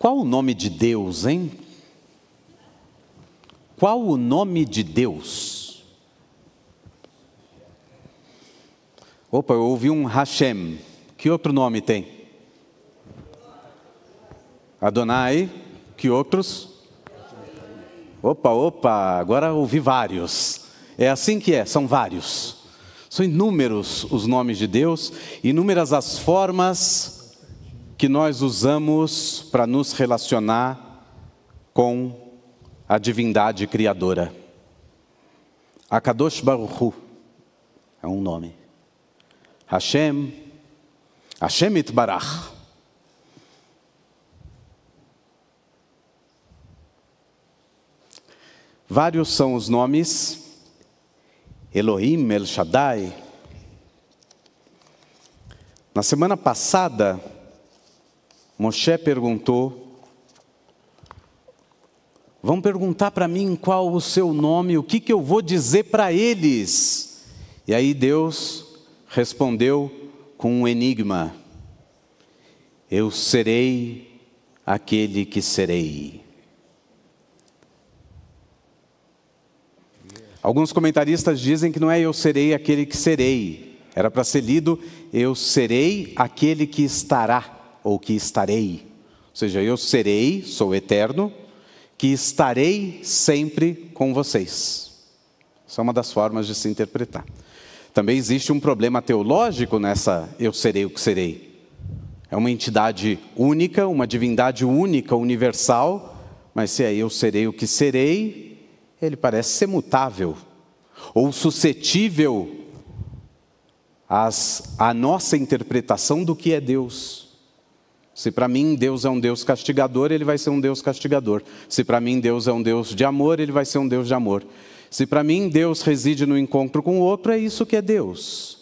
Qual o nome de Deus, hein? Qual o nome de Deus? Opa, eu ouvi um Hashem. Que outro nome tem? Adonai. Que outros? Opa, opa, agora ouvi vários. É assim que é, são vários. São inúmeros os nomes de Deus, inúmeras as formas que nós usamos para nos relacionar com a divindade criadora. Akadosh Baruch Hu é um nome. Hashem, Hashem Itbarach. Vários são os nomes, Elohim, El Shaddai. Na semana passada, Moshe perguntou: Vão perguntar para mim qual o seu nome, o que, que eu vou dizer para eles? E aí Deus respondeu com um enigma: Eu serei aquele que serei. Alguns comentaristas dizem que não é eu serei aquele que serei. Era para ser lido eu serei aquele que estará ou que estarei. Ou seja, eu serei, sou eterno, que estarei sempre com vocês. Essa é uma das formas de se interpretar. Também existe um problema teológico nessa eu serei o que serei. É uma entidade única, uma divindade única, universal, mas se é eu serei o que serei, ele parece ser mutável ou suscetível às, à nossa interpretação do que é Deus. Se para mim Deus é um Deus castigador, ele vai ser um Deus castigador. Se para mim Deus é um Deus de amor, ele vai ser um Deus de amor. Se para mim Deus reside no encontro com o outro, é isso que é Deus.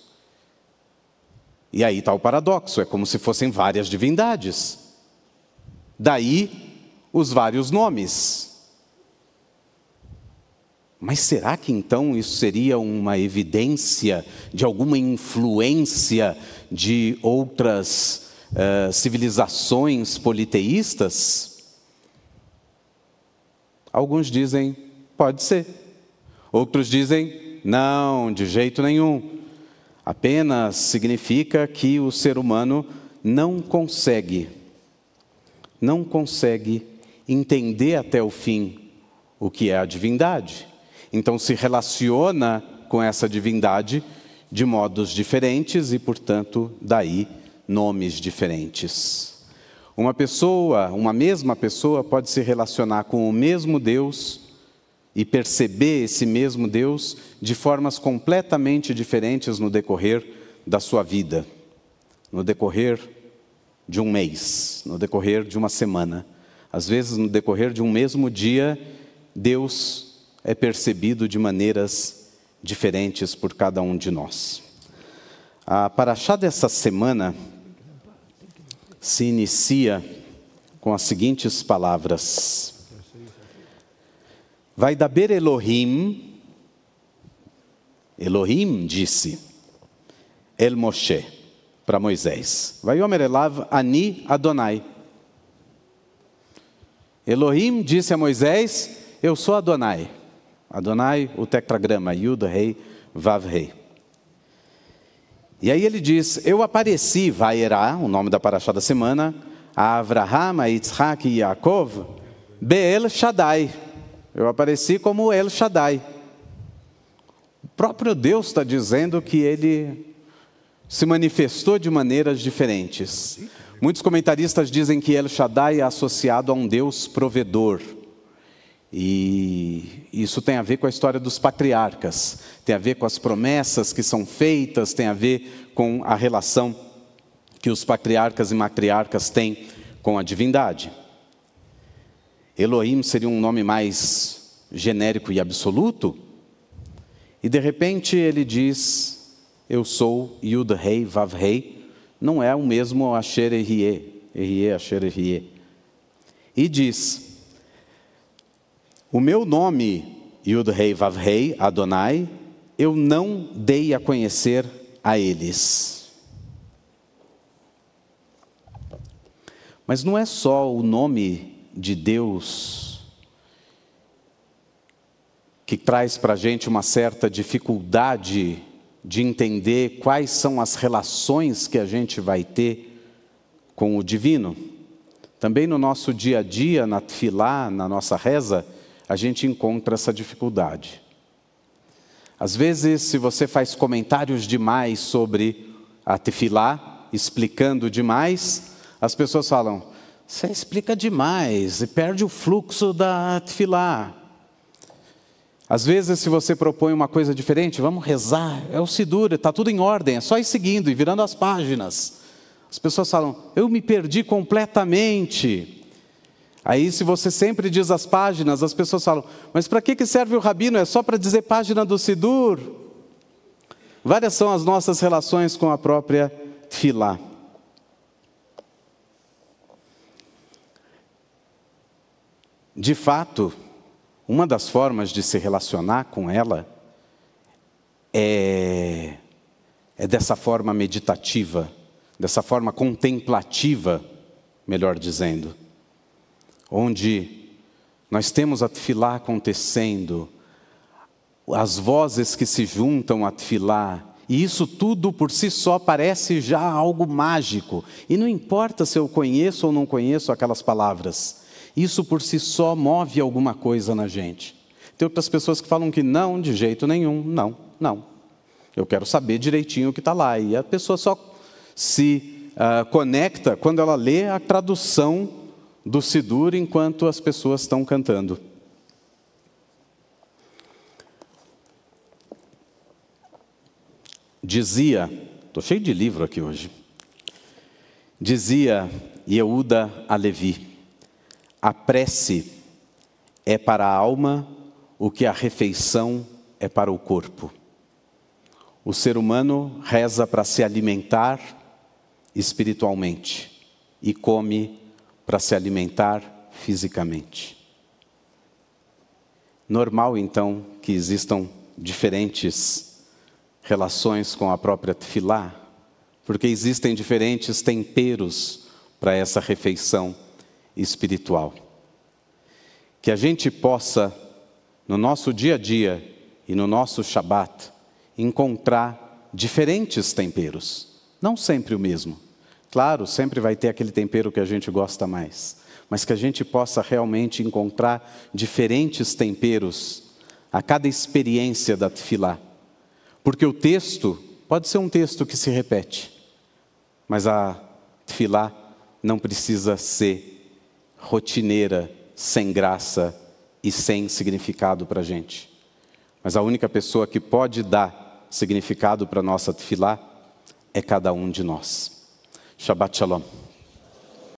E aí está o paradoxo: é como se fossem várias divindades. Daí os vários nomes. Mas será que então isso seria uma evidência de alguma influência de outras uh, civilizações politeístas? Alguns dizem, pode ser. Outros dizem, não, de jeito nenhum. Apenas significa que o ser humano não consegue, não consegue entender até o fim o que é a divindade. Então se relaciona com essa divindade de modos diferentes e, portanto, daí nomes diferentes. Uma pessoa, uma mesma pessoa pode se relacionar com o mesmo Deus e perceber esse mesmo Deus de formas completamente diferentes no decorrer da sua vida, no decorrer de um mês, no decorrer de uma semana. Às vezes, no decorrer de um mesmo dia, Deus é percebido de maneiras diferentes por cada um de nós. A paraxá dessa semana se inicia com as seguintes palavras: Vai daber Elohim, Elohim disse, El Moshe, para Moisés, Vai Omer Elav Ani Adonai. Elohim disse a Moisés: Eu sou Adonai. Adonai, o tetragrama, Yud, Rei, Vav, Rei. E aí ele diz: Eu apareci, Vaerá, o nome da paraxá da semana, a Avraham, a Yitzhak e Yaakov, Beel Shaddai. Eu apareci como El Shaddai. O próprio Deus está dizendo que ele se manifestou de maneiras diferentes. Muitos comentaristas dizem que El Shaddai é associado a um Deus provedor. E isso tem a ver com a história dos patriarcas, tem a ver com as promessas que são feitas, tem a ver com a relação que os patriarcas e matriarcas têm com a divindade. Elohim seria um nome mais genérico e absoluto, e de repente ele diz: Eu sou Yud Rei, Vav Rei, não é o mesmo Asher Erie, Erie, Asher Erie. E diz: o meu nome, Yud Rei Vav Rei, Adonai, eu não dei a conhecer a eles. Mas não é só o nome de Deus que traz para a gente uma certa dificuldade de entender quais são as relações que a gente vai ter com o divino. Também no nosso dia a dia, na tefilá, na nossa reza, a gente encontra essa dificuldade. Às vezes, se você faz comentários demais sobre a tefilá, explicando demais, as pessoas falam: você explica demais e perde o fluxo da tefilá. Às vezes, se você propõe uma coisa diferente, vamos rezar, é o Sidur, está tudo em ordem, é só ir seguindo e virando as páginas. As pessoas falam, eu me perdi completamente. Aí, se você sempre diz as páginas, as pessoas falam, mas para que serve o rabino? É só para dizer página do Sidur? Várias são as nossas relações com a própria Filá. De fato, uma das formas de se relacionar com ela é, é dessa forma meditativa, dessa forma contemplativa, melhor dizendo, onde nós temos a tefilá acontecendo, as vozes que se juntam a tefilá, e isso tudo por si só parece já algo mágico. E não importa se eu conheço ou não conheço aquelas palavras, isso por si só move alguma coisa na gente. Tem outras pessoas que falam que não, de jeito nenhum, não, não. Eu quero saber direitinho o que está lá. E a pessoa só se uh, conecta quando ela lê a tradução do Sidur enquanto as pessoas estão cantando. Dizia, estou cheio de livro aqui hoje, dizia Yehuda Alevi, a prece é para a alma o que a refeição é para o corpo. O ser humano reza para se alimentar espiritualmente e come para se alimentar fisicamente. Normal, então, que existam diferentes relações com a própria tefilá, porque existem diferentes temperos para essa refeição espiritual. Que a gente possa, no nosso dia a dia e no nosso Shabat, encontrar diferentes temperos, não sempre o mesmo. Claro, sempre vai ter aquele tempero que a gente gosta mais, mas que a gente possa realmente encontrar diferentes temperos a cada experiência da tefilá. Porque o texto pode ser um texto que se repete, mas a tefilá não precisa ser rotineira, sem graça e sem significado para a gente. Mas a única pessoa que pode dar significado para a nossa tefilá é cada um de nós. Shabbat Shalom.